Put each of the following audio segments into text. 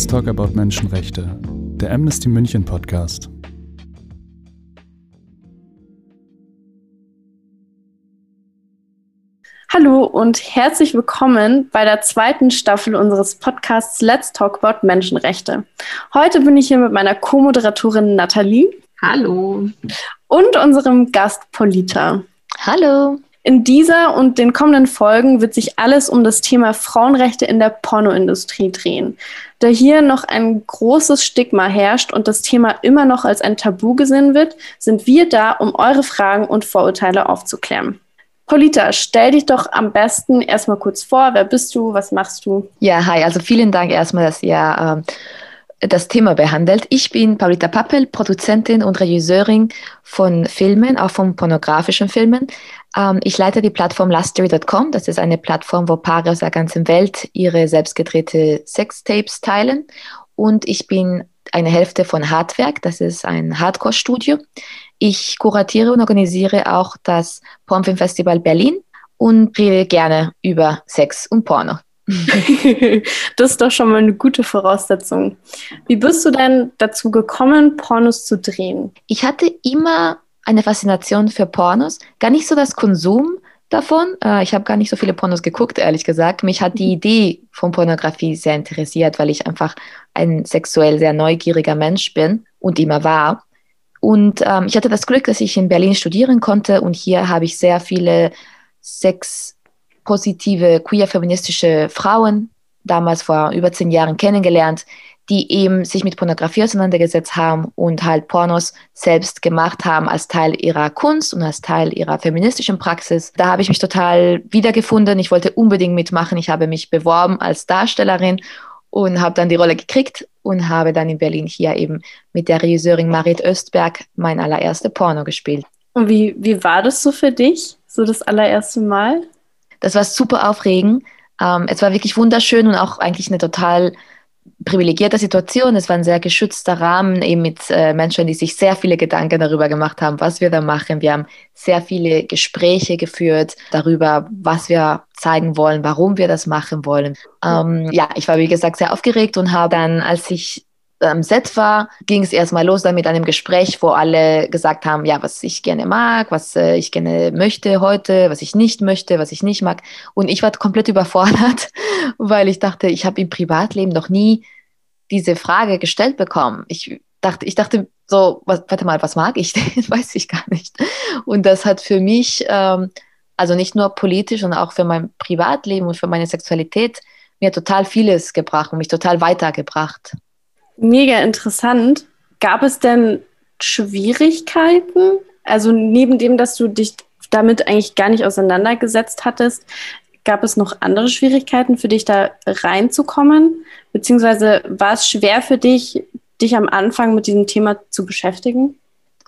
Let's Talk About Menschenrechte, der Amnesty München Podcast. Hallo und herzlich willkommen bei der zweiten Staffel unseres Podcasts Let's Talk About Menschenrechte. Heute bin ich hier mit meiner Co-Moderatorin Nathalie. Hallo. Und unserem Gast Polita. Hallo. In dieser und den kommenden Folgen wird sich alles um das Thema Frauenrechte in der Pornoindustrie drehen. Da hier noch ein großes Stigma herrscht und das Thema immer noch als ein Tabu gesehen wird, sind wir da, um eure Fragen und Vorurteile aufzuklären. Polita, stell dich doch am besten erstmal kurz vor. Wer bist du? Was machst du? Ja, hi. Also vielen Dank erstmal, dass ihr ähm, das Thema behandelt. Ich bin Paulita Pappel, Produzentin und Regisseurin von Filmen, auch von pornografischen Filmen. Ähm, ich leite die Plattform Lustery.com. Das ist eine Plattform, wo Paare aus der ganzen Welt ihre selbstgedrehte Sextapes teilen. Und ich bin eine Hälfte von Hardwerk. Das ist ein Hardcore-Studio. Ich kuratiere und organisiere auch das Pornfilm Festival Berlin und rede gerne über Sex und Porno. das ist doch schon mal eine gute Voraussetzung. Wie bist du denn dazu gekommen, Pornos zu drehen? Ich hatte immer eine Faszination für Pornos, gar nicht so das Konsum davon. Äh, ich habe gar nicht so viele Pornos geguckt, ehrlich gesagt. Mich hat die mhm. Idee von Pornografie sehr interessiert, weil ich einfach ein sexuell sehr neugieriger Mensch bin und immer war. Und ähm, ich hatte das Glück, dass ich in Berlin studieren konnte und hier habe ich sehr viele sex positive queer-feministische Frauen, damals vor über zehn Jahren kennengelernt, die eben sich mit Pornografie auseinandergesetzt haben und halt Pornos selbst gemacht haben als Teil ihrer Kunst und als Teil ihrer feministischen Praxis. Da habe ich mich total wiedergefunden. Ich wollte unbedingt mitmachen. Ich habe mich beworben als Darstellerin und habe dann die Rolle gekriegt und habe dann in Berlin hier eben mit der Regisseurin Marit Östberg mein allererste Porno gespielt. Und wie, wie war das so für dich, so das allererste Mal? Das war super aufregend. Ähm, es war wirklich wunderschön und auch eigentlich eine total privilegierte Situation. Es war ein sehr geschützter Rahmen, eben mit äh, Menschen, die sich sehr viele Gedanken darüber gemacht haben, was wir da machen. Wir haben sehr viele Gespräche geführt darüber, was wir zeigen wollen, warum wir das machen wollen. Ähm, ja, ich war, wie gesagt, sehr aufgeregt und habe dann, als ich am Set war, ging es erstmal los mit einem Gespräch, wo alle gesagt haben, ja, was ich gerne mag, was äh, ich gerne möchte heute, was ich nicht möchte, was ich nicht mag. Und ich war komplett überfordert, weil ich dachte, ich habe im Privatleben noch nie diese Frage gestellt bekommen. Ich dachte, ich dachte so, was, warte mal, was mag ich denn? weiß ich gar nicht. Und das hat für mich, ähm, also nicht nur politisch, sondern auch für mein Privatleben und für meine Sexualität mir total vieles gebracht und mich total weitergebracht. Mega interessant. Gab es denn Schwierigkeiten? Also neben dem, dass du dich damit eigentlich gar nicht auseinandergesetzt hattest, gab es noch andere Schwierigkeiten für dich da reinzukommen? Beziehungsweise war es schwer für dich, dich am Anfang mit diesem Thema zu beschäftigen?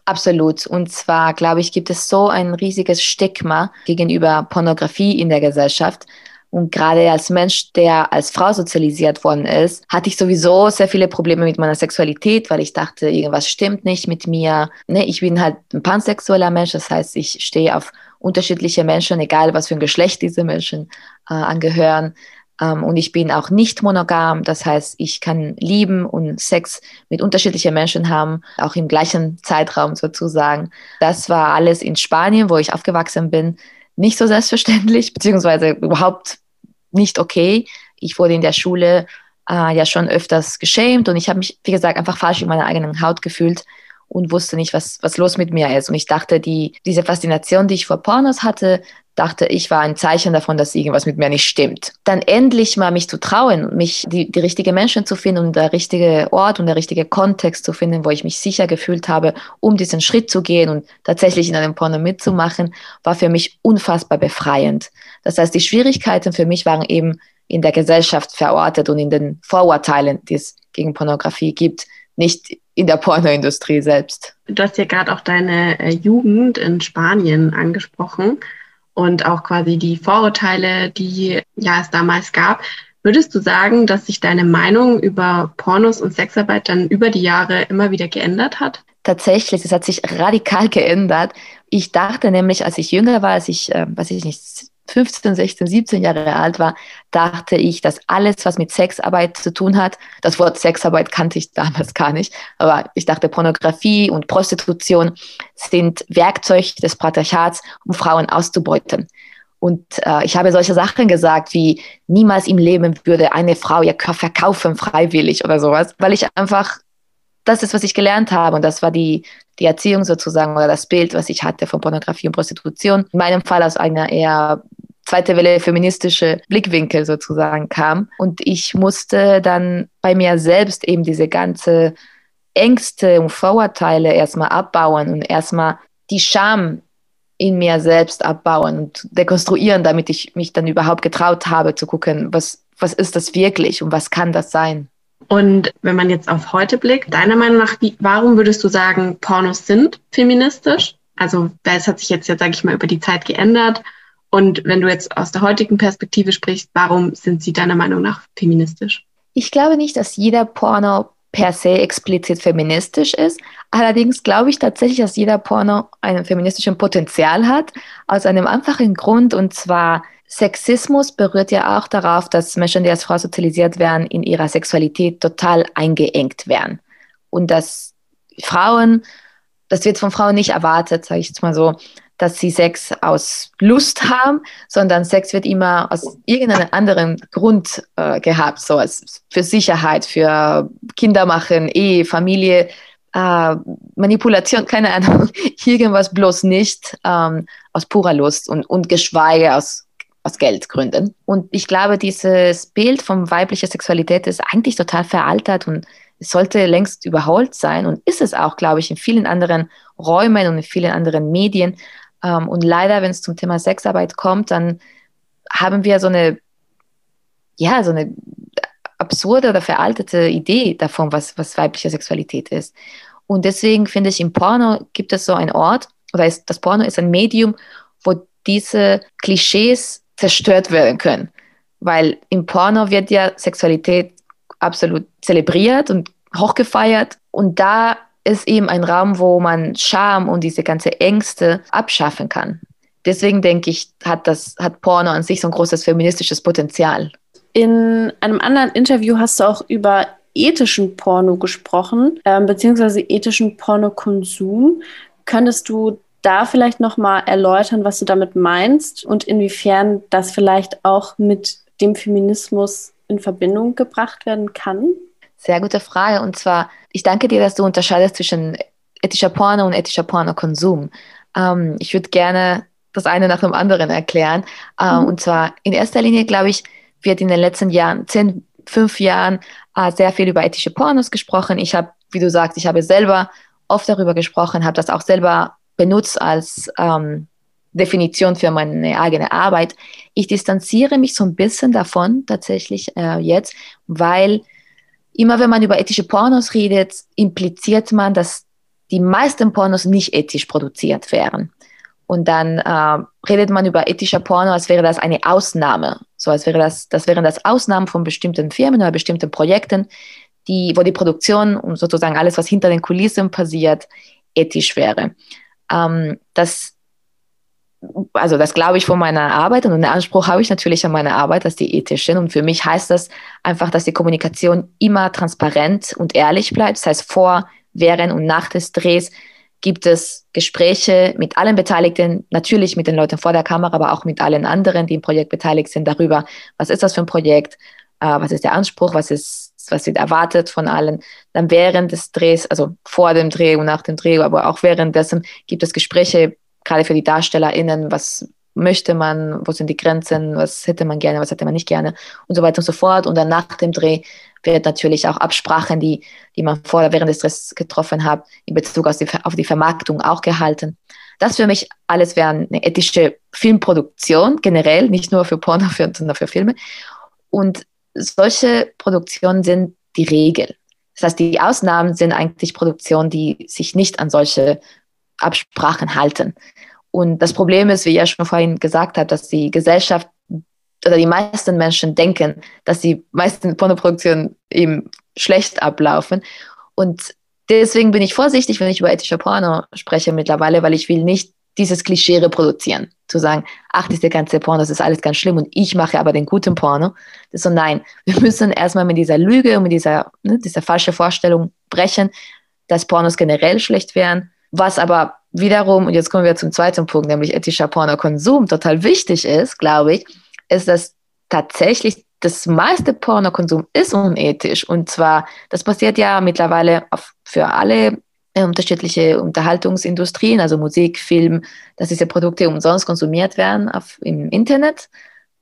Absolut. Und zwar, glaube ich, gibt es so ein riesiges Stigma gegenüber Pornografie in der Gesellschaft. Und gerade als Mensch, der als Frau sozialisiert worden ist, hatte ich sowieso sehr viele Probleme mit meiner Sexualität, weil ich dachte, irgendwas stimmt nicht mit mir. Ne, ich bin halt ein pansexueller Mensch, das heißt, ich stehe auf unterschiedliche Menschen, egal was für ein Geschlecht diese Menschen äh, angehören. Ähm, und ich bin auch nicht monogam, das heißt, ich kann lieben und Sex mit unterschiedlichen Menschen haben, auch im gleichen Zeitraum sozusagen. Das war alles in Spanien, wo ich aufgewachsen bin nicht so selbstverständlich, beziehungsweise überhaupt nicht okay. Ich wurde in der Schule äh, ja schon öfters geschämt und ich habe mich, wie gesagt, einfach falsch in meiner eigenen Haut gefühlt und wusste nicht, was, was los mit mir ist. Und ich dachte, die, diese Faszination, die ich vor Pornos hatte, dachte ich, war ein Zeichen davon, dass irgendwas mit mir nicht stimmt. Dann endlich mal mich zu trauen, mich die, die richtigen Menschen zu finden und der richtige Ort und der richtige Kontext zu finden, wo ich mich sicher gefühlt habe, um diesen Schritt zu gehen und tatsächlich in einem Porno mitzumachen, war für mich unfassbar befreiend. Das heißt, die Schwierigkeiten für mich waren eben in der Gesellschaft verortet und in den Vorurteilen, die es gegen Pornografie gibt, nicht in der Pornoindustrie selbst. Du hast ja gerade auch deine äh, Jugend in Spanien angesprochen und auch quasi die Vorurteile, die ja es damals gab. Würdest du sagen, dass sich deine Meinung über Pornos und Sexarbeit dann über die Jahre immer wieder geändert hat? Tatsächlich, es hat sich radikal geändert. Ich dachte nämlich, als ich jünger war, als ich, äh, weiß ich nicht, 15, 16, 17 Jahre alt war, dachte ich, dass alles, was mit Sexarbeit zu tun hat, das Wort Sexarbeit kannte ich damals gar nicht, aber ich dachte, Pornografie und Prostitution sind Werkzeug des Patriarchats, um Frauen auszubeuten. Und äh, ich habe solche Sachen gesagt wie, niemals im Leben würde eine Frau ihr Körper verkaufen freiwillig oder sowas, weil ich einfach, das ist, was ich gelernt habe und das war die, die Erziehung sozusagen oder das Bild, was ich hatte von Pornografie und Prostitution. In meinem Fall aus einer eher zweite Welle feministische Blickwinkel sozusagen kam. Und ich musste dann bei mir selbst eben diese ganze Ängste und Vorurteile erstmal abbauen und erstmal die Scham in mir selbst abbauen und dekonstruieren, damit ich mich dann überhaupt getraut habe zu gucken, was, was ist das wirklich und was kann das sein. Und wenn man jetzt auf heute blickt, deiner Meinung nach, wie, warum würdest du sagen, Pornos sind feministisch? Also, es hat sich jetzt, jetzt sage ich mal, über die Zeit geändert. Und wenn du jetzt aus der heutigen Perspektive sprichst, warum sind sie deiner Meinung nach feministisch? Ich glaube nicht, dass jeder Porno per se explizit feministisch ist. Allerdings glaube ich tatsächlich, dass jeder Porno ein feministisches Potenzial hat, aus einem einfachen Grund, und zwar Sexismus berührt ja auch darauf, dass Menschen, die als Frau sozialisiert werden, in ihrer Sexualität total eingeengt werden. Und dass Frauen, das wird von Frauen nicht erwartet, sage ich jetzt mal so, dass sie Sex aus Lust haben, sondern Sex wird immer aus irgendeinem anderen Grund äh, gehabt, so als für Sicherheit, für Kinder machen, Ehe, Familie, äh, Manipulation, keine Ahnung, irgendwas bloß nicht ähm, aus purer Lust und, und geschweige aus, aus Geldgründen. Und ich glaube, dieses Bild von weiblicher Sexualität ist eigentlich total veraltert und sollte längst überholt sein und ist es auch, glaube ich, in vielen anderen Räumen und in vielen anderen Medien. Ähm, und leider, wenn es zum Thema Sexarbeit kommt, dann haben wir so eine, ja, so eine absurde oder veraltete Idee davon, was, was weibliche Sexualität ist. Und deswegen finde ich, im Porno gibt es so einen Ort, oder ist, das Porno ist ein Medium, wo diese Klischees zerstört werden können. Weil im Porno wird ja Sexualität absolut zelebriert und hochgefeiert. Und da ist eben ein Raum, wo man Scham und diese ganze Ängste abschaffen kann. Deswegen denke ich, hat, das, hat Porno an sich so ein großes feministisches Potenzial. In einem anderen Interview hast du auch über ethischen Porno gesprochen, äh, beziehungsweise ethischen Pornokonsum. Könntest du da vielleicht nochmal erläutern, was du damit meinst und inwiefern das vielleicht auch mit dem Feminismus in Verbindung gebracht werden kann? Sehr gute Frage. Und zwar, ich danke dir, dass du unterscheidest zwischen ethischer Porno und ethischer Pornokonsum. Ähm, ich würde gerne das eine nach dem anderen erklären. Ähm, mhm. Und zwar in erster Linie, glaube ich, wird in den letzten Jahren, zehn, fünf Jahren, äh, sehr viel über ethische Pornos gesprochen. Ich habe, wie du sagst, ich habe selber oft darüber gesprochen, habe das auch selber benutzt als ähm, Definition für meine eigene Arbeit. Ich distanziere mich so ein bisschen davon tatsächlich äh, jetzt, weil immer wenn man über ethische Pornos redet, impliziert man, dass die meisten Pornos nicht ethisch produziert wären. Und dann äh, redet man über ethischer Porno, als wäre das eine Ausnahme. So als wäre das, das wären das Ausnahmen von bestimmten Firmen oder bestimmten Projekten, die, wo die Produktion und sozusagen alles, was hinter den Kulissen passiert, ethisch wäre. Ähm, das also das glaube ich von meiner Arbeit und einen Anspruch habe ich natürlich an meine Arbeit, dass die ethisch sind. Und für mich heißt das einfach, dass die Kommunikation immer transparent und ehrlich bleibt. Das heißt, vor, während und nach des Drehs gibt es Gespräche mit allen Beteiligten, natürlich mit den Leuten vor der Kamera, aber auch mit allen anderen, die im Projekt beteiligt sind, darüber, was ist das für ein Projekt, äh, was ist der Anspruch, was ist, was wird erwartet von allen. Dann während des Drehs, also vor dem Dreh und nach dem Dreh, aber auch währenddessen gibt es Gespräche gerade für die DarstellerInnen, was möchte man, wo sind die Grenzen, was hätte man gerne, was hätte man nicht gerne und so weiter und so fort. Und dann nach dem Dreh wird natürlich auch Absprachen, die, die man vorher während des Drehs getroffen hat, in Bezug auf die, auf die Vermarktung auch gehalten. Das für mich alles wäre eine ethische Filmproduktion, generell, nicht nur für Porno, sondern für Filme. Und solche Produktionen sind die Regel. Das heißt, die Ausnahmen sind eigentlich Produktionen, die sich nicht an solche Absprachen halten. Und das Problem ist, wie ich ja schon vorhin gesagt habe, dass die Gesellschaft oder die meisten Menschen denken, dass die meisten Pornoproduktionen eben schlecht ablaufen. Und deswegen bin ich vorsichtig, wenn ich über ethische Porno spreche mittlerweile, weil ich will nicht dieses Klischee reproduzieren. Zu sagen, ach, diese ganze Porno, das ist alles ganz schlimm und ich mache aber den guten Porno. So, nein, wir müssen erstmal mit dieser Lüge und mit dieser, ne, dieser falschen Vorstellung brechen, dass Pornos generell schlecht wären. Was aber wiederum, und jetzt kommen wir zum zweiten Punkt, nämlich ethischer Pornokonsum, total wichtig ist, glaube ich, ist, dass tatsächlich das meiste Pornokonsum ist unethisch. Und zwar, das passiert ja mittlerweile auf, für alle äh, unterschiedliche Unterhaltungsindustrien, also Musik, Film, dass diese Produkte umsonst konsumiert werden auf, im Internet,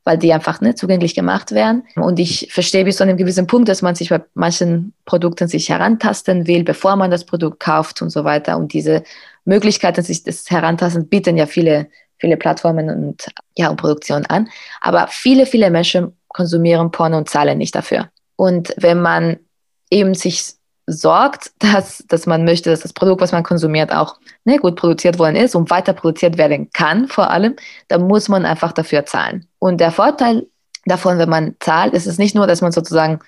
weil die einfach nicht zugänglich gemacht werden. Und ich verstehe bis zu einem gewissen Punkt, dass man sich bei manchen Produkten sich herantasten will, bevor man das Produkt kauft und so weiter. Und diese Möglichkeiten, sich das herantasten, bieten ja viele, viele Plattformen und, ja, und Produktionen an. Aber viele, viele Menschen konsumieren Porno und zahlen nicht dafür. Und wenn man eben sich sorgt, dass, dass man möchte, dass das Produkt, was man konsumiert, auch ne, gut produziert worden ist und weiter produziert werden kann, vor allem, dann muss man einfach dafür zahlen. Und der Vorteil davon, wenn man zahlt, ist es nicht nur, dass man sozusagen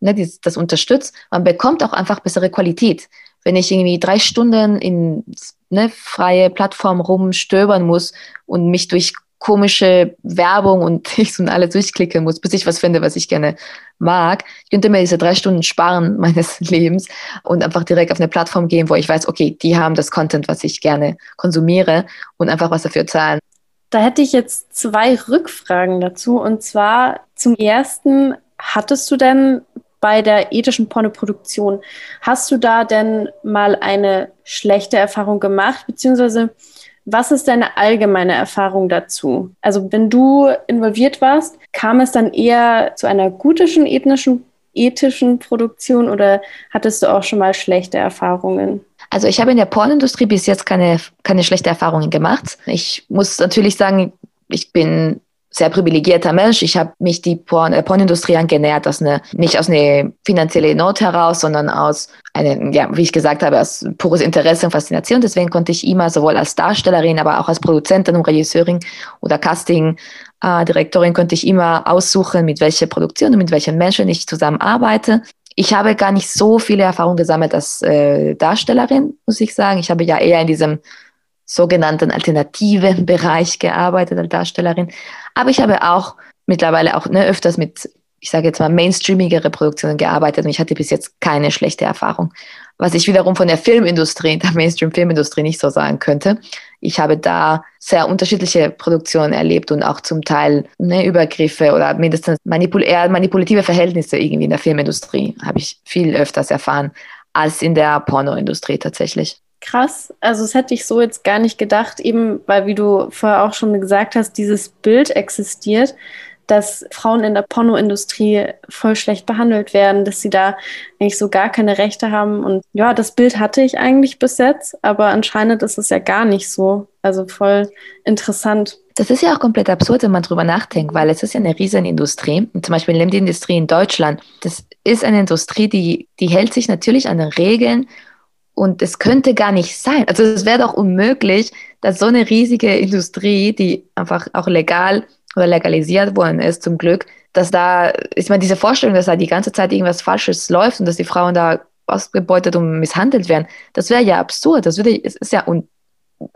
ne, das, das unterstützt, man bekommt auch einfach bessere Qualität. Wenn ich irgendwie drei Stunden in ne, freie Plattform rumstöbern muss und mich durch komische Werbung und ich so alles durchklicken muss, bis ich was finde, was ich gerne mag. Ich könnte mir diese drei Stunden sparen meines Lebens und einfach direkt auf eine Plattform gehen, wo ich weiß, okay, die haben das Content, was ich gerne konsumiere und einfach was dafür zahlen. Da hätte ich jetzt zwei Rückfragen dazu. Und zwar zum ersten, hattest du denn bei der ethischen Pornoproduktion, hast du da denn mal eine schlechte Erfahrung gemacht, beziehungsweise was ist deine allgemeine Erfahrung dazu? Also wenn du involviert warst, kam es dann eher zu einer gutischen ethnischen, ethischen Produktion oder hattest du auch schon mal schlechte Erfahrungen? Also ich habe in der Pornindustrie bis jetzt keine, keine schlechte Erfahrungen gemacht. Ich muss natürlich sagen, ich bin sehr privilegierter Mensch. Ich habe mich die Porn, äh, Pornindustrie angenähert, aus eine, nicht aus einer finanziellen Not heraus, sondern aus einem, ja, wie ich gesagt habe, aus pures Interesse und Faszination. Deswegen konnte ich immer sowohl als Darstellerin, aber auch als Produzentin und Regisseurin oder Casting-Direktorin äh, konnte ich immer aussuchen, mit welcher Produktion und mit welchen Menschen ich zusammenarbeite. Ich habe gar nicht so viele Erfahrungen gesammelt als äh, Darstellerin, muss ich sagen. Ich habe ja eher in diesem sogenannten alternativen Bereich gearbeitet als Darstellerin. Aber ich habe auch mittlerweile auch ne, öfters mit, ich sage jetzt mal, mainstreamigere Produktionen gearbeitet und ich hatte bis jetzt keine schlechte Erfahrung. Was ich wiederum von der Filmindustrie, der Mainstream-Filmindustrie nicht so sagen könnte. Ich habe da sehr unterschiedliche Produktionen erlebt und auch zum Teil ne, Übergriffe oder mindestens manipul eher manipulative Verhältnisse irgendwie in der Filmindustrie habe ich viel öfters erfahren als in der Pornoindustrie tatsächlich krass. Also das hätte ich so jetzt gar nicht gedacht, eben weil, wie du vorher auch schon gesagt hast, dieses Bild existiert, dass Frauen in der Pornoindustrie voll schlecht behandelt werden, dass sie da eigentlich so gar keine Rechte haben. Und ja, das Bild hatte ich eigentlich bis jetzt, aber anscheinend ist es ja gar nicht so. Also voll interessant. Das ist ja auch komplett absurd, wenn man drüber nachdenkt, weil es ist ja eine riesen Industrie. zum Beispiel die Industrie in Deutschland. Das ist eine Industrie, die, die hält sich natürlich an den Regeln und es könnte gar nicht sein. Also es wäre doch unmöglich, dass so eine riesige Industrie, die einfach auch legal oder legalisiert worden ist, zum Glück, dass da, ich meine, diese Vorstellung, dass da die ganze Zeit irgendwas Falsches läuft und dass die Frauen da ausgebeutet und misshandelt werden, das wäre ja absurd. Das würde, es ist ja, un,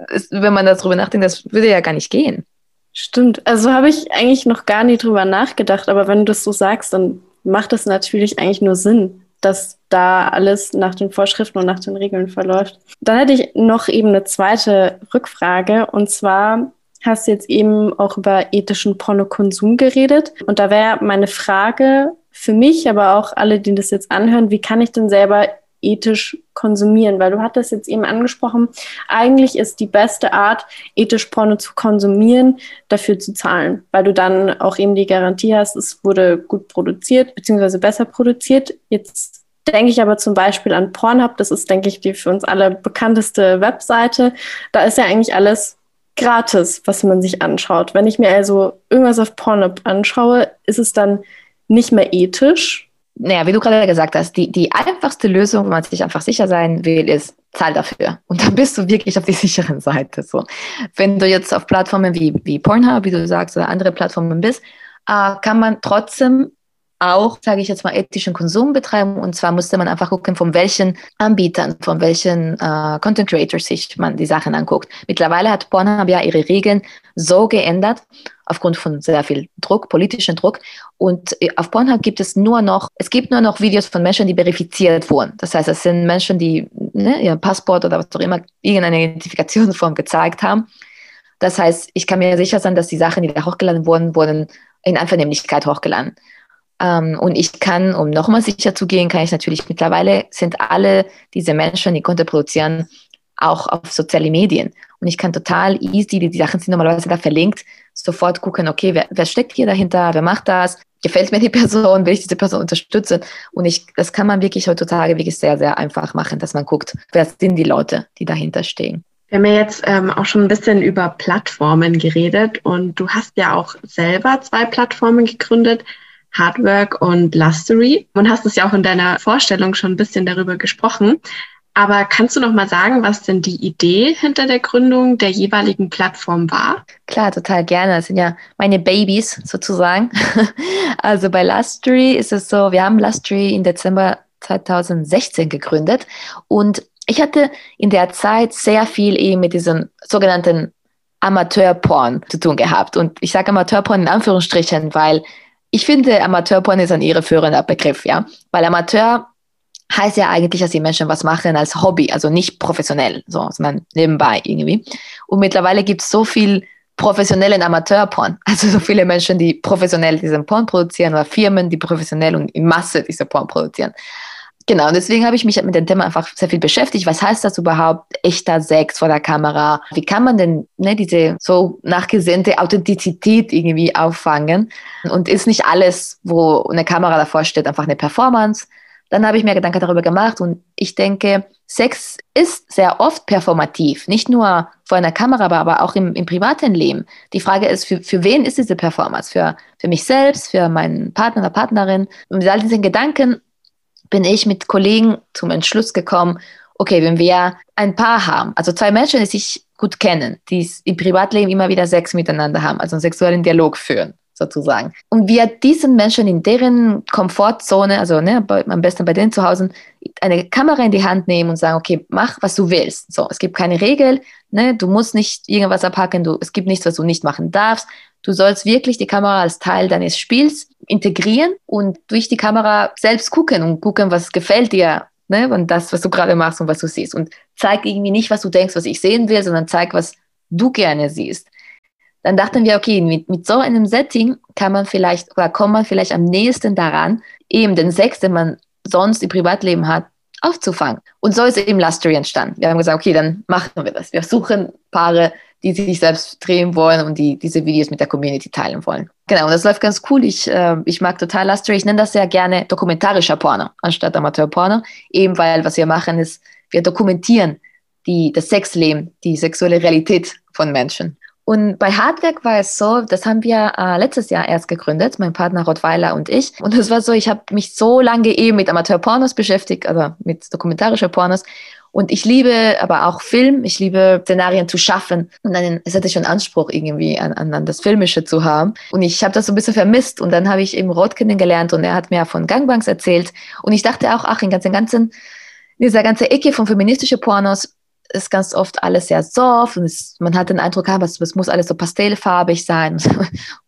es, wenn man darüber nachdenkt, das würde ja gar nicht gehen. Stimmt. Also habe ich eigentlich noch gar nie drüber nachgedacht, aber wenn du das so sagst, dann macht das natürlich eigentlich nur Sinn dass da alles nach den Vorschriften und nach den Regeln verläuft. Dann hätte ich noch eben eine zweite Rückfrage und zwar hast du jetzt eben auch über ethischen Pornokonsum geredet und da wäre meine Frage für mich, aber auch alle, die das jetzt anhören, wie kann ich denn selber ethisch konsumieren? Weil du hattest jetzt eben angesprochen, eigentlich ist die beste Art, ethisch Porno zu konsumieren, dafür zu zahlen, weil du dann auch eben die Garantie hast, es wurde gut produziert, beziehungsweise besser produziert. Jetzt denke ich aber zum Beispiel an Pornhub, das ist, denke ich, die für uns alle bekannteste Webseite. Da ist ja eigentlich alles gratis, was man sich anschaut. Wenn ich mir also irgendwas auf Pornhub anschaue, ist es dann nicht mehr ethisch, naja, wie du gerade gesagt hast, die, die einfachste Lösung, wenn man sich einfach sicher sein will, ist, zahl dafür. Und dann bist du wirklich auf die sicheren Seite. So. Wenn du jetzt auf Plattformen wie, wie Pornhub, wie du sagst, oder andere Plattformen bist, äh, kann man trotzdem auch, sage ich jetzt mal, ethischen Konsum betreiben. Und zwar musste man einfach gucken, von welchen Anbietern, von welchen äh, Content Creators sich man die Sachen anguckt. Mittlerweile hat Pornhub ja ihre Regeln so geändert, aufgrund von sehr viel Druck, politischen Druck. Und äh, auf Pornhub gibt es nur noch, es gibt nur noch Videos von Menschen, die verifiziert wurden. Das heißt, es sind Menschen, die ne, ihr Passport oder was auch immer, irgendeine Identifikationsform gezeigt haben. Das heißt, ich kann mir sicher sein, dass die Sachen, die da hochgeladen wurden, wurden in Einvernehmlichkeit hochgeladen. Ähm, und ich kann, um nochmal sicher zu gehen, kann ich natürlich mittlerweile sind alle diese Menschen, die Content produzieren, auch auf soziale Medien. Und ich kann total easy, die, die Sachen sind normalerweise da verlinkt, sofort gucken, okay, wer, wer steckt hier dahinter, wer macht das, gefällt mir die Person, will ich diese Person unterstützen. Und ich, das kann man wirklich heutzutage wirklich sehr, sehr einfach machen, dass man guckt, wer sind die Leute, die dahinter stehen. Wir haben ja jetzt ähm, auch schon ein bisschen über Plattformen geredet und du hast ja auch selber zwei Plattformen gegründet. Hardwork und Lustery und hast es ja auch in deiner Vorstellung schon ein bisschen darüber gesprochen. Aber kannst du noch mal sagen, was denn die Idee hinter der Gründung der jeweiligen Plattform war? Klar, total gerne. Das sind ja meine Babys sozusagen. Also bei Lustery ist es so, wir haben Lustery im Dezember 2016 gegründet und ich hatte in der Zeit sehr viel eben mit diesem sogenannten Amateurporn zu tun gehabt. Und ich sage Amateurporn in Anführungsstrichen, weil ich finde, Amateurporn ist ein irreführender Begriff, ja. Weil Amateur heißt ja eigentlich, dass die Menschen was machen als Hobby, also nicht professionell, so, sondern nebenbei irgendwie. Und mittlerweile gibt es so viel professionellen Amateurporn, also so viele Menschen, die professionell diesen Porn produzieren oder Firmen, die professionell und in Masse diese Porn produzieren. Genau, und deswegen habe ich mich mit dem Thema einfach sehr viel beschäftigt. Was heißt das überhaupt, echter Sex vor der Kamera? Wie kann man denn ne, diese so nachgesehnte Authentizität irgendwie auffangen? Und ist nicht alles, wo eine Kamera davor steht, einfach eine Performance? Dann habe ich mir Gedanken darüber gemacht und ich denke, Sex ist sehr oft performativ, nicht nur vor einer Kamera, aber auch im, im privaten Leben. Die Frage ist, für, für wen ist diese Performance? Für, für mich selbst, für meinen Partner oder Partnerin? Und mit all diesen Gedanken bin ich mit Kollegen zum Entschluss gekommen, okay, wenn wir ein Paar haben, also zwei Menschen, die sich gut kennen, die im Privatleben immer wieder Sex miteinander haben, also einen sexuellen Dialog führen, sozusagen. Und wir diesen Menschen in deren Komfortzone, also ne, am besten bei denen zu Hause, eine Kamera in die Hand nehmen und sagen, okay, mach, was du willst. So, es gibt keine Regel, ne, du musst nicht irgendwas abhacken, du, es gibt nichts, was du nicht machen darfst. Du sollst wirklich die Kamera als Teil deines Spiels integrieren und durch die Kamera selbst gucken und gucken, was gefällt dir, ne? Und das, was du gerade machst und was du siehst. Und zeig irgendwie nicht, was du denkst, was ich sehen will, sondern zeig, was du gerne siehst. Dann dachten wir, okay, mit, mit so einem Setting kann man vielleicht oder kommt man vielleicht am nächsten daran, eben den Sex, den man sonst im Privatleben hat, aufzufangen. Und so ist eben Lustery entstanden. Wir haben gesagt, okay, dann machen wir das. Wir suchen Paare, die sich selbst drehen wollen und die diese Videos mit der Community teilen wollen. Genau, und das läuft ganz cool. Ich, äh, ich mag total Lustery. Ich nenne das sehr gerne dokumentarischer Porno anstatt Amateurporno. Eben weil, was wir machen, ist, wir dokumentieren die, das Sexleben, die sexuelle Realität von Menschen. Und bei Hardwerk war es so, das haben wir äh, letztes Jahr erst gegründet, mein Partner Rottweiler und ich. Und es war so, ich habe mich so lange eben mit Amateurpornos beschäftigt, also mit dokumentarischer Pornos. Und ich liebe aber auch Film, ich liebe Szenarien zu schaffen. Und dann, es hatte schon Anspruch irgendwie an, an, an das Filmische zu haben. Und ich habe das so ein bisschen vermisst. Und dann habe ich eben Rot kennengelernt und er hat mir von Gangbanks erzählt. Und ich dachte auch, ach, in ganzen, ganzen, dieser ganze Ecke von feministischen Pornos ist ganz oft alles sehr soft und es, man hat den Eindruck, ah, es, es muss alles so pastellfarbig sein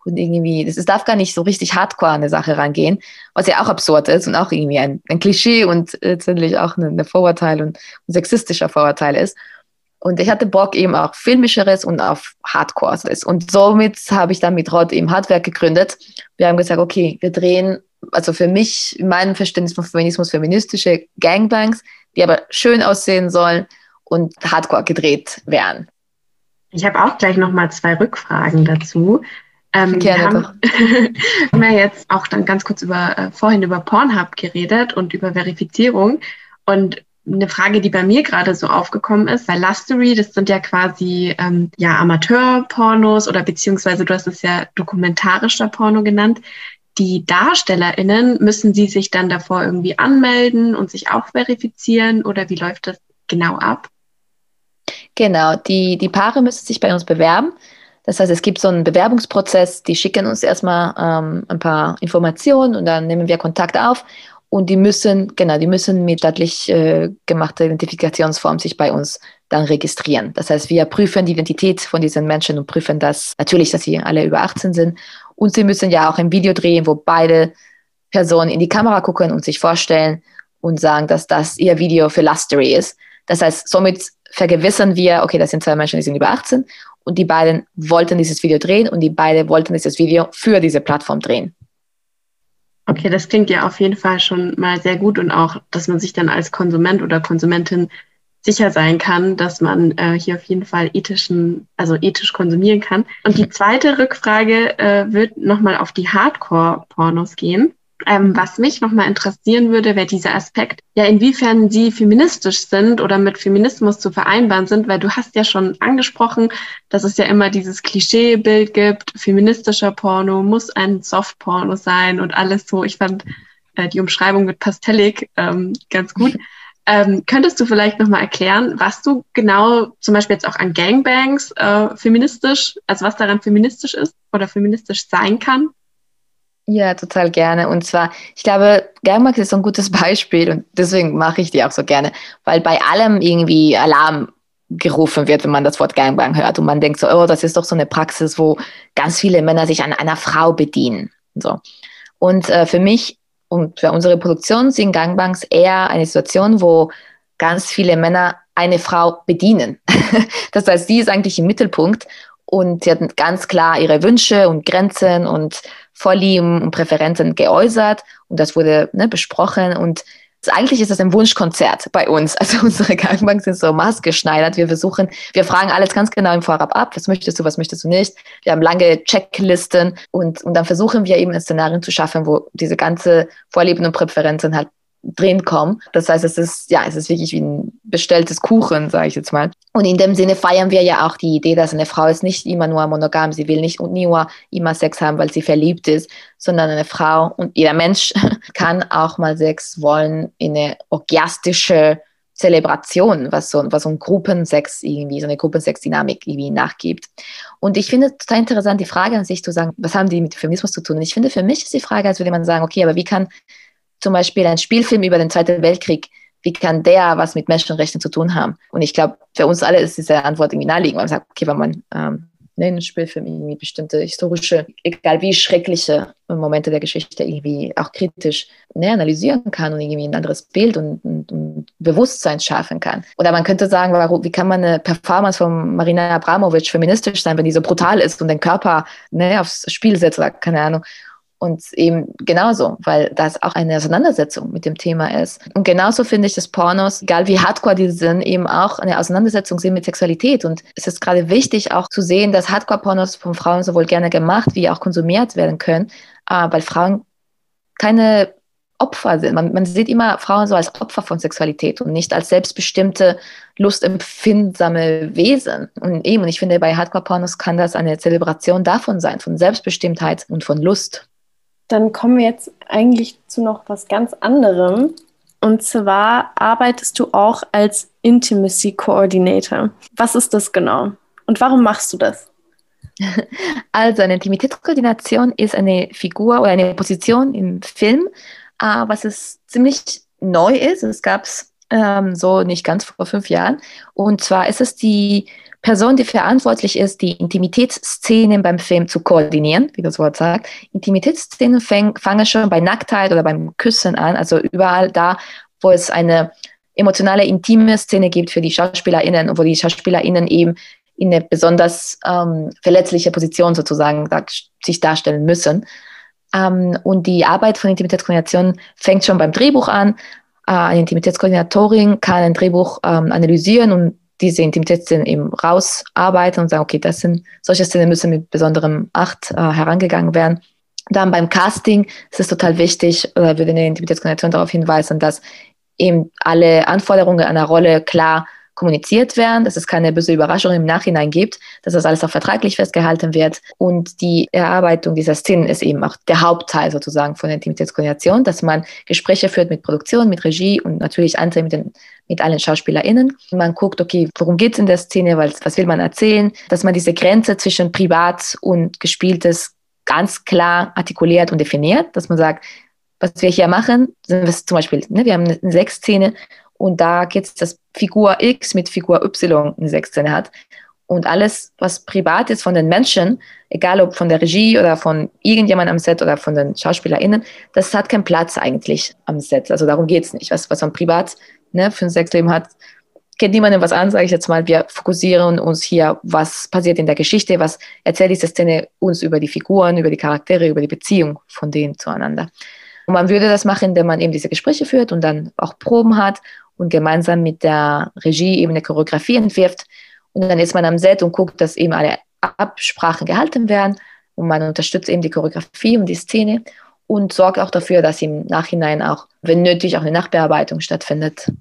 und irgendwie, es darf gar nicht so richtig hardcore an eine Sache rangehen, was ja auch absurd ist und auch irgendwie ein, ein Klischee und letztendlich auch ein Vorurteil und ein sexistischer Vorurteil ist. Und ich hatte Bock eben auch filmischeres und auf Hardcore. Und somit habe ich dann mit Rod eben Hardwerk gegründet. Wir haben gesagt, okay, wir drehen, also für mich, in meinem Verständnis von Feminismus, feministische Gangbangs, die aber schön aussehen sollen, und Hardcore gedreht wären. Ich habe auch gleich noch mal zwei Rückfragen dazu. Ähm, Gerne wir haben, haben ja jetzt auch dann ganz kurz über äh, vorhin über Pornhub geredet und über Verifizierung. Und eine Frage, die bei mir gerade so aufgekommen ist, weil Lustery, das sind ja quasi ähm, ja Amateur-Pornos oder beziehungsweise du hast es ja dokumentarischer Porno genannt. Die DarstellerInnen, müssen sie sich dann davor irgendwie anmelden und sich auch verifizieren oder wie läuft das genau ab? Genau, die, die Paare müssen sich bei uns bewerben. Das heißt, es gibt so einen Bewerbungsprozess, die schicken uns erstmal ähm, ein paar Informationen und dann nehmen wir Kontakt auf und die müssen, genau, die müssen mit staatlich äh, gemachter Identifikationsform sich bei uns dann registrieren. Das heißt, wir prüfen die Identität von diesen Menschen und prüfen das natürlich, dass sie alle über 18 sind. Und sie müssen ja auch ein Video drehen, wo beide Personen in die Kamera gucken und sich vorstellen und sagen, dass das ihr Video für Lustery ist. Das heißt, somit vergewissern wir, okay, das sind zwei Menschen, die sind über 18 und die beiden wollten dieses Video drehen und die beiden wollten dieses Video für diese Plattform drehen. Okay, das klingt ja auf jeden Fall schon mal sehr gut und auch, dass man sich dann als Konsument oder Konsumentin sicher sein kann, dass man äh, hier auf jeden Fall ethischen, also ethisch konsumieren kann. Und die zweite Rückfrage äh, wird nochmal auf die Hardcore-Pornos gehen. Ähm, was mich nochmal interessieren würde, wäre dieser Aspekt, ja, inwiefern sie feministisch sind oder mit Feminismus zu vereinbaren sind, weil du hast ja schon angesprochen, dass es ja immer dieses Klischeebild gibt, feministischer Porno muss ein Softporno sein und alles so. Ich fand äh, die Umschreibung mit Pastellig ähm, ganz gut. Ähm, könntest du vielleicht nochmal erklären, was du genau zum Beispiel jetzt auch an Gangbangs äh, feministisch, also was daran feministisch ist oder feministisch sein kann? Ja, total gerne. Und zwar, ich glaube, Gangbangs ist so ein gutes Beispiel und deswegen mache ich die auch so gerne, weil bei allem irgendwie Alarm gerufen wird, wenn man das Wort Gangbang hört und man denkt so, oh, das ist doch so eine Praxis, wo ganz viele Männer sich an einer Frau bedienen. So. Und äh, für mich und für unsere Produktion sind Gangbangs eher eine Situation, wo ganz viele Männer eine Frau bedienen. das heißt, sie ist eigentlich im Mittelpunkt und sie hat ganz klar ihre Wünsche und Grenzen und Vorlieben und Präferenzen geäußert und das wurde ne, besprochen und eigentlich ist das ein Wunschkonzert bei uns. Also unsere Gangbank sind so maßgeschneidert. Wir versuchen, wir fragen alles ganz genau im Vorab ab. Was möchtest du, was möchtest du nicht? Wir haben lange Checklisten und, und dann versuchen wir eben ein Szenario zu schaffen, wo diese ganze Vorlieben und Präferenzen halt drin kommen. Das heißt, es ist, ja, es ist wirklich wie ein bestelltes Kuchen, sage ich jetzt mal. Und in dem Sinne feiern wir ja auch die Idee, dass eine Frau ist nicht immer nur monogam, sie will nicht nur immer Sex haben, weil sie verliebt ist, sondern eine Frau und jeder Mensch kann auch mal Sex wollen in eine orgiastische Zelebration, was so, was so ein Gruppensex irgendwie, so eine Gruppensex-Dynamik irgendwie nachgibt. Und ich finde total interessant, die Frage an sich zu sagen, was haben die mit Feminismus zu tun? Und ich finde, für mich ist die Frage, als würde man sagen, okay, aber wie kann zum Beispiel ein Spielfilm über den Zweiten Weltkrieg, wie kann der was mit Menschenrechten zu tun haben? Und ich glaube, für uns alle ist diese Antwort irgendwie naheliegend, weil man sagt, okay, wenn man ähm, in einem Spielfilm irgendwie bestimmte historische, egal wie schreckliche Momente der Geschichte irgendwie auch kritisch ne, analysieren kann und irgendwie ein anderes Bild und, und, und, Bewusstsein schaffen kann. Oder man könnte sagen, warum, wie kann man eine Performance von Marina Abramovic feministisch sein, wenn die so brutal ist und den Körper ne, aufs Spiel setzt oder keine Ahnung. Und eben genauso, weil das auch eine Auseinandersetzung mit dem Thema ist. Und genauso finde ich, dass Pornos, egal wie hardcore die sind, eben auch eine Auseinandersetzung sind mit Sexualität. Und es ist gerade wichtig auch zu sehen, dass Hardcore-Pornos von Frauen sowohl gerne gemacht wie auch konsumiert werden können, äh, weil Frauen keine Opfer sind. Man, man sieht immer Frauen so als Opfer von Sexualität und nicht als selbstbestimmte, lustempfindsame Wesen. Und eben, und ich finde, bei Hardcore-Pornos kann das eine Zelebration davon sein, von Selbstbestimmtheit und von Lust. Dann kommen wir jetzt eigentlich zu noch was ganz anderem. Und zwar arbeitest du auch als Intimacy Coordinator. Was ist das genau? Und warum machst du das? Also eine Intimitätskoordination ist eine Figur oder eine Position im Film, äh, was es ziemlich neu ist. Es gab es ähm, so nicht ganz vor fünf Jahren. Und zwar ist es die Person, die verantwortlich ist, die Intimitätsszenen beim Film zu koordinieren, wie das Wort sagt. Intimitätsszenen fang, fangen schon bei Nacktheit oder beim Küssen an, also überall da, wo es eine emotionale, intime Szene gibt für die SchauspielerInnen und wo die SchauspielerInnen eben in eine besonders ähm, verletzliche Position sozusagen da, sich darstellen müssen. Ähm, und die Arbeit von Intimitätskoordination fängt schon beim Drehbuch an. Äh, eine Intimitätskoordinatorin kann ein Drehbuch ähm, analysieren und diese Intimitätsszenen eben rausarbeiten und sagen, okay, das sind solche Szenen müssen mit besonderem Acht äh, herangegangen werden. Dann beim Casting ist es total wichtig, oder würde eine Intimitätskoordination darauf hinweisen, dass eben alle Anforderungen einer Rolle klar kommuniziert werden, dass es keine böse Überraschung im Nachhinein gibt, dass das alles auch vertraglich festgehalten wird. Und die Erarbeitung dieser Szenen ist eben auch der Hauptteil sozusagen von der Intimitätskoordination, dass man Gespräche führt mit Produktion, mit Regie und natürlich andere mit, den, mit allen SchauspielerInnen. Man guckt, okay, worum geht es in der Szene, was, was will man erzählen, dass man diese Grenze zwischen Privat und Gespieltes ganz klar artikuliert und definiert, dass man sagt, was wir hier machen, sind wir zum Beispiel, ne, wir haben eine Sechsszene und da geht es, dass Figur X mit Figur Y eine Sechsszene hat. Und alles, was privat ist von den Menschen, egal ob von der Regie oder von irgendjemand am Set oder von den SchauspielerInnen, das hat keinen Platz eigentlich am Set. Also darum geht es nicht. Was, was man privat ne, für ein Sexleben hat, geht niemandem was an, sage ich jetzt mal. Wir fokussieren uns hier, was passiert in der Geschichte, was erzählt diese Szene uns über die Figuren, über die Charaktere, über die Beziehung von denen zueinander. Und man würde das machen, indem man eben diese Gespräche führt und dann auch Proben hat und gemeinsam mit der Regie eben eine Choreografie entwirft. Und dann ist man am Set und guckt, dass eben alle Absprachen gehalten werden und man unterstützt eben die Choreografie und die Szene und sorgt auch dafür, dass im Nachhinein auch, wenn nötig, auch eine Nachbearbeitung stattfindet.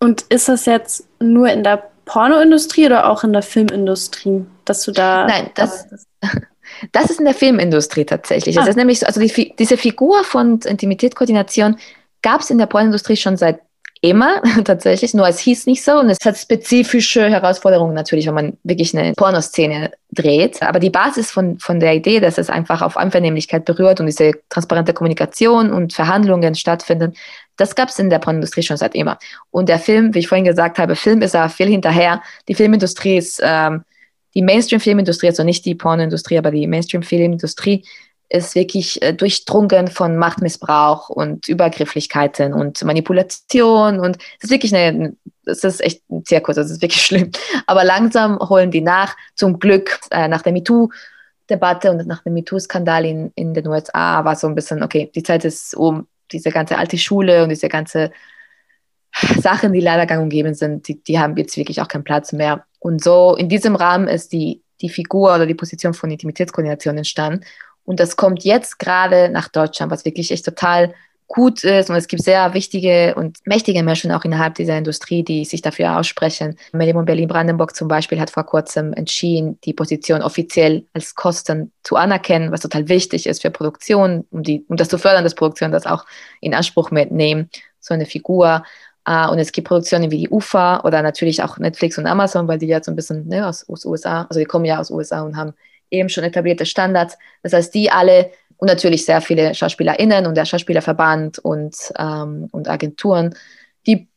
Und ist das jetzt nur in der Pornoindustrie oder auch in der Filmindustrie, dass du da. Nein, das, das ist in der Filmindustrie tatsächlich. Ah. Das ist nämlich so, also die, diese Figur von Intimitätskoordination gab es in der Pornoindustrie schon seit immer tatsächlich, nur es hieß nicht so und es hat spezifische Herausforderungen natürlich, wenn man wirklich eine Pornoszene dreht. Aber die Basis von, von der Idee, dass es einfach auf Einvernehmlichkeit berührt und diese transparente Kommunikation und Verhandlungen stattfinden, das gab es in der Pornoindustrie schon seit immer. Und der Film, wie ich vorhin gesagt habe, Film ist da viel hinterher. Die Filmindustrie ist, ähm, die Mainstream-Filmindustrie, also nicht die Pornoindustrie, aber die Mainstream-Filmindustrie ist wirklich äh, durchdrungen von Machtmissbrauch und Übergrifflichkeiten und Manipulation und es ist wirklich eine, es ist echt ein Zirkus, das ist wirklich schlimm. Aber langsam holen die nach, zum Glück äh, nach der MeToo-Debatte und nach dem MeToo-Skandal in, in den USA war so ein bisschen, okay, die Zeit ist um, diese ganze alte Schule und diese ganze Sachen, die leider gang und gäbe sind, die, die haben jetzt wirklich auch keinen Platz mehr. Und so in diesem Rahmen ist die, die Figur oder die Position von Intimitätskoordination entstanden. Und das kommt jetzt gerade nach Deutschland, was wirklich echt total gut ist. Und es gibt sehr wichtige und mächtige Menschen auch innerhalb dieser Industrie, die sich dafür aussprechen. Medium Berlin-Brandenburg zum Beispiel hat vor kurzem entschieden, die Position offiziell als Kosten zu anerkennen, was total wichtig ist für Produktion, um, die, um das zu fördern, dass Produktionen das auch in Anspruch mitnehmen, so eine Figur. Uh, und es gibt Produktionen wie die UFA oder natürlich auch Netflix und Amazon, weil die ja so ein bisschen ne, aus, aus USA, also die kommen ja aus USA und haben eben schon etablierte Standards. Das heißt, die alle und natürlich sehr viele SchauspielerInnen und der Schauspielerverband und, ähm, und Agenturen, die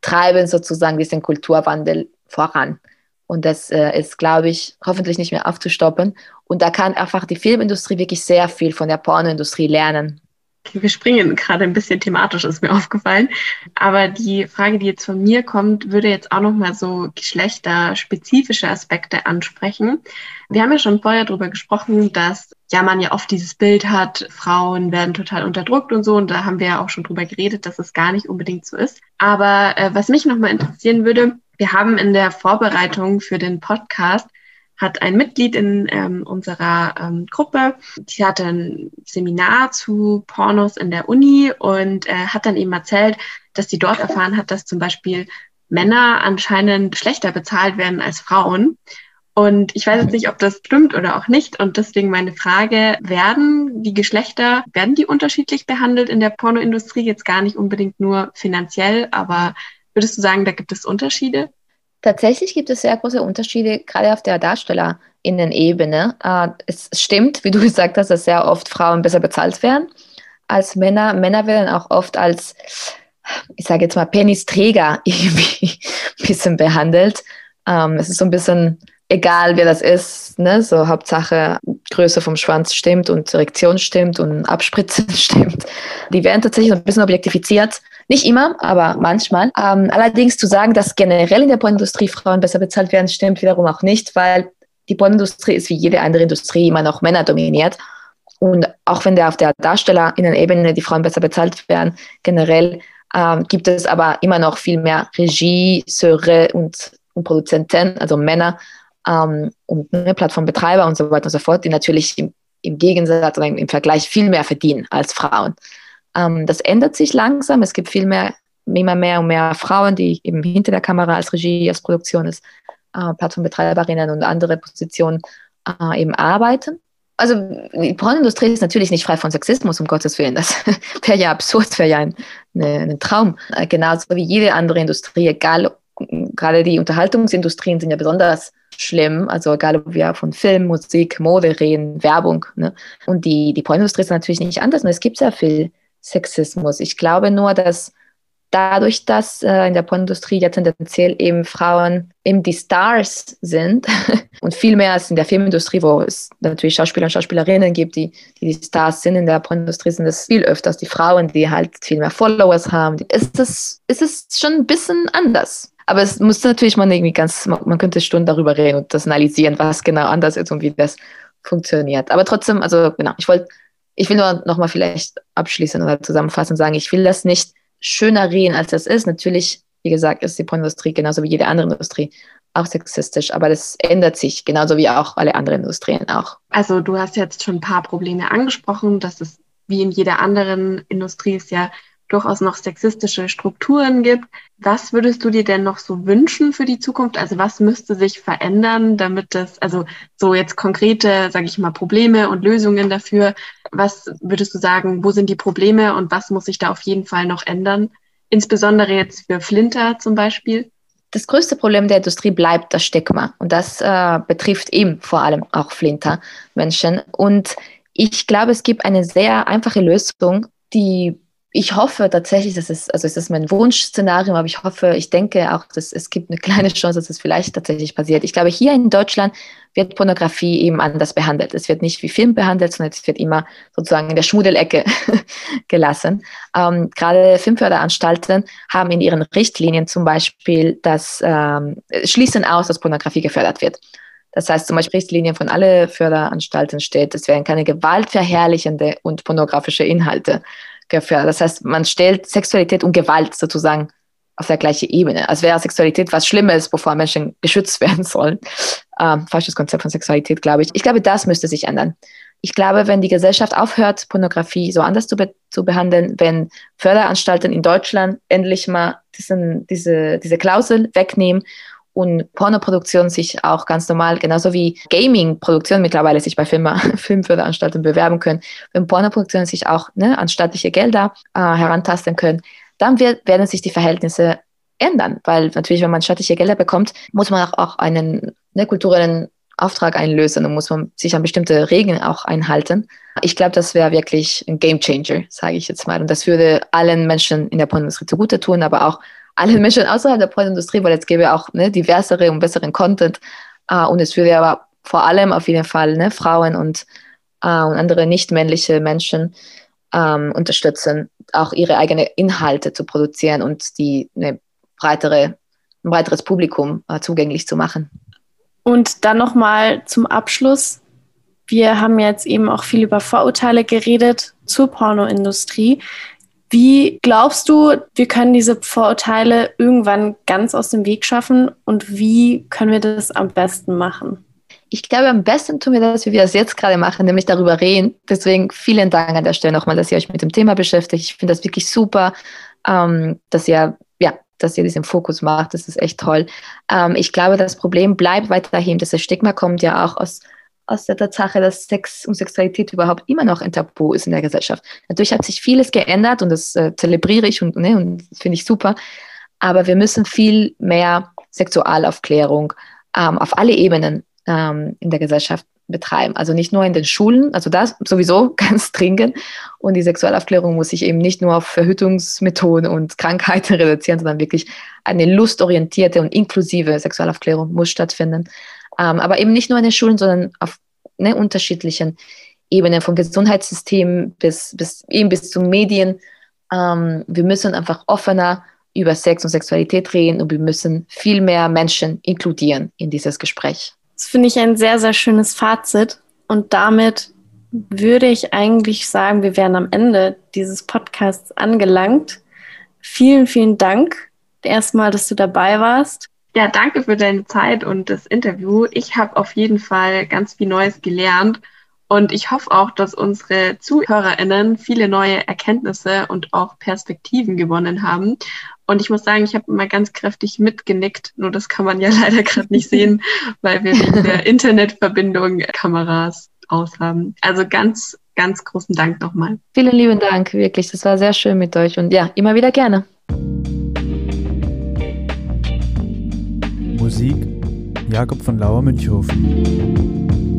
treiben sozusagen diesen Kulturwandel voran. Und das äh, ist, glaube ich, hoffentlich nicht mehr aufzustoppen. Und da kann einfach die Filmindustrie wirklich sehr viel von der Pornoindustrie lernen. Wir springen gerade ein bisschen thematisch, ist mir aufgefallen. Aber die Frage, die jetzt von mir kommt, würde jetzt auch nochmal so geschlechterspezifische Aspekte ansprechen. Wir haben ja schon vorher darüber gesprochen, dass ja man ja oft dieses Bild hat, Frauen werden total unterdrückt und so. Und da haben wir ja auch schon drüber geredet, dass es gar nicht unbedingt so ist. Aber äh, was mich nochmal interessieren würde, wir haben in der Vorbereitung für den Podcast hat ein Mitglied in ähm, unserer ähm, Gruppe, die hatte ein Seminar zu Pornos in der Uni und äh, hat dann eben erzählt, dass sie dort erfahren hat, dass zum Beispiel Männer anscheinend schlechter bezahlt werden als Frauen. Und ich weiß jetzt nicht, ob das stimmt oder auch nicht. Und deswegen meine Frage, werden die Geschlechter, werden die unterschiedlich behandelt in der Pornoindustrie? Jetzt gar nicht unbedingt nur finanziell, aber würdest du sagen, da gibt es Unterschiede? Tatsächlich gibt es sehr große Unterschiede, gerade auf der Darstellerinnen-Ebene. Äh, es stimmt, wie du gesagt hast, dass sehr oft Frauen besser bezahlt werden als Männer. Männer werden auch oft als, ich sage jetzt mal, Penisträger irgendwie ein bisschen behandelt. Ähm, es ist so ein bisschen egal, wer das ist. Ne? So Hauptsache Größe vom Schwanz stimmt und Erektion stimmt und Abspritzen stimmt. Die werden tatsächlich ein bisschen objektifiziert nicht immer, aber manchmal. Ähm, allerdings zu sagen, dass generell in der Pornindustrie Frauen besser bezahlt werden, stimmt wiederum auch nicht, weil die Pornindustrie ist wie jede andere Industrie immer noch Männer dominiert. Und auch wenn der auf der Darstellerinnen-Ebene die Frauen besser bezahlt werden, generell ähm, gibt es aber immer noch viel mehr Regisseure und, und Produzenten, also Männer ähm, und ne, Plattformbetreiber und so weiter und so fort, die natürlich im, im Gegensatz oder im Vergleich viel mehr verdienen als Frauen. Ähm, das ändert sich langsam. Es gibt viel mehr immer mehr und mehr Frauen, die eben hinter der Kamera als Regie, als Produktion, als äh, Plattformbetreiberinnen und andere Positionen äh, eben arbeiten. Also die Pornindustrie ist natürlich nicht frei von Sexismus, um Gottes Willen. Das wäre ja absurd, wäre ja ein, eine, ein Traum. Äh, genauso wie jede andere Industrie, egal, gerade die Unterhaltungsindustrien sind ja besonders schlimm. Also egal, ob wir von Film, Musik, Mode reden, Werbung. Ne? Und die, die Pornindustrie ist natürlich nicht anders. Und es gibt sehr viel Sexismus. Ich glaube nur, dass dadurch, dass äh, in der Pornindustrie ja tendenziell eben Frauen eben die Stars sind und viel mehr als in der Filmindustrie, wo es natürlich Schauspieler und Schauspielerinnen gibt, die, die, die Stars sind. In der Pornindustrie sind es viel öfters die Frauen, die halt viel mehr Followers haben. Ist es, ist es schon ein bisschen anders. Aber es muss natürlich man irgendwie ganz, man könnte Stunden darüber reden und das analysieren, was genau anders ist und wie das funktioniert. Aber trotzdem, also genau, ich wollte, ich will nur nochmal vielleicht abschließen oder zusammenfassen und sagen, ich will das nicht schöner reden, als das ist. Natürlich, wie gesagt, ist die Pornindustrie genauso wie jede andere Industrie auch sexistisch, aber das ändert sich genauso wie auch alle anderen Industrien auch. Also du hast jetzt schon ein paar Probleme angesprochen, dass es wie in jeder anderen Industrie ist ja durchaus noch sexistische Strukturen gibt. Was würdest du dir denn noch so wünschen für die Zukunft? Also was müsste sich verändern, damit das, also so jetzt konkrete, sage ich mal, Probleme und Lösungen dafür. Was würdest du sagen, wo sind die Probleme und was muss sich da auf jeden Fall noch ändern? Insbesondere jetzt für Flinter zum Beispiel. Das größte Problem der Industrie bleibt das Stigma und das äh, betrifft eben vor allem auch Flinter-Menschen. Und ich glaube, es gibt eine sehr einfache Lösung, die ich hoffe tatsächlich, dass es, also es ist mein Wunschszenario, aber ich hoffe, ich denke auch, dass es gibt eine kleine Chance, dass es vielleicht tatsächlich passiert. Ich glaube, hier in Deutschland wird Pornografie eben anders behandelt. Es wird nicht wie Film behandelt, sondern es wird immer sozusagen in der Schmuddelecke gelassen. Ähm, gerade Filmförderanstalten haben in ihren Richtlinien zum Beispiel das ähm, schließen aus, dass Pornografie gefördert wird. Das heißt, zum Beispiel Richtlinien von alle Förderanstalten steht, es werden keine gewaltverherrlichende und pornografische Inhalte gefördert. Das heißt, man stellt Sexualität und Gewalt sozusagen auf der gleichen Ebene. Als wäre Sexualität was Schlimmes, bevor Menschen geschützt werden sollen. Ähm, falsches Konzept von Sexualität, glaube ich. Ich glaube, das müsste sich ändern. Ich glaube, wenn die Gesellschaft aufhört, Pornografie so anders zu, be zu behandeln, wenn Förderanstalten in Deutschland endlich mal diesen, diese, diese Klausel wegnehmen und Pornoproduktion sich auch ganz normal, genauso wie Gaming-Produktion mittlerweile sich bei Film Filmförderanstalten bewerben können, wenn Pornoproduktionen sich auch ne, an staatliche Gelder äh, herantasten können, dann wird, werden sich die Verhältnisse ändern, weil natürlich, wenn man staatliche Gelder bekommt, muss man auch, auch einen ne, kulturellen Auftrag einlösen und muss man sich an bestimmte Regeln auch einhalten. Ich glaube, das wäre wirklich ein Game Changer, sage ich jetzt mal. Und das würde allen Menschen in der Pornindustrie zugute tun, aber auch alle Menschen außerhalb der Pornindustrie, weil jetzt gäbe auch ne, diversere und besseren Content. Uh, und es würde aber vor allem auf jeden Fall ne, Frauen und, uh, und andere nicht-männliche Menschen um, unterstützen, auch ihre eigenen Inhalte zu produzieren und die eine breitere, ein breiteres Publikum uh, zugänglich zu machen. Und dann nochmal zum Abschluss. Wir haben jetzt eben auch viel über Vorurteile geredet zur Pornoindustrie. Wie glaubst du, wir können diese Vorurteile irgendwann ganz aus dem Weg schaffen und wie können wir das am besten machen? Ich glaube, am besten tun wir das, wie wir das jetzt gerade machen, nämlich darüber reden. Deswegen vielen Dank an der Stelle nochmal, dass ihr euch mit dem Thema beschäftigt. Ich finde das wirklich super, ähm, dass ihr ja, dass ihr diesen Fokus macht. Das ist echt toll. Ähm, ich glaube, das Problem bleibt weiterhin, das Stigma kommt ja auch aus aus der Tatsache, dass Sex und Sexualität überhaupt immer noch ein Tabu ist in der Gesellschaft. Natürlich hat sich vieles geändert und das äh, zelebriere ich und, ne, und finde ich super. Aber wir müssen viel mehr Sexualaufklärung ähm, auf alle Ebenen ähm, in der Gesellschaft betreiben. Also nicht nur in den Schulen, also das sowieso ganz dringend. Und die Sexualaufklärung muss sich eben nicht nur auf Verhütungsmethoden und Krankheiten reduzieren, sondern wirklich eine lustorientierte und inklusive Sexualaufklärung muss stattfinden. Ähm, aber eben nicht nur in den Schulen, sondern auf ne, unterschiedlichen Ebenen, vom Gesundheitssystem bis, bis eben bis zu Medien. Ähm, wir müssen einfach offener über Sex und Sexualität reden und wir müssen viel mehr Menschen inkludieren in dieses Gespräch. Das finde ich ein sehr, sehr schönes Fazit. Und damit würde ich eigentlich sagen, wir wären am Ende dieses Podcasts angelangt. Vielen, vielen Dank erstmal, dass du dabei warst. Ja, danke für deine Zeit und das Interview. Ich habe auf jeden Fall ganz viel Neues gelernt und ich hoffe auch, dass unsere ZuhörerInnen viele neue Erkenntnisse und auch Perspektiven gewonnen haben. Und ich muss sagen, ich habe immer ganz kräftig mitgenickt. Nur das kann man ja leider gerade nicht sehen, weil wir wegen der Internetverbindung Kameras aus haben. Also ganz, ganz großen Dank nochmal. Vielen lieben Dank, wirklich. Das war sehr schön mit euch und ja, immer wieder gerne. Musik Jakob von Lauer Münchhofen.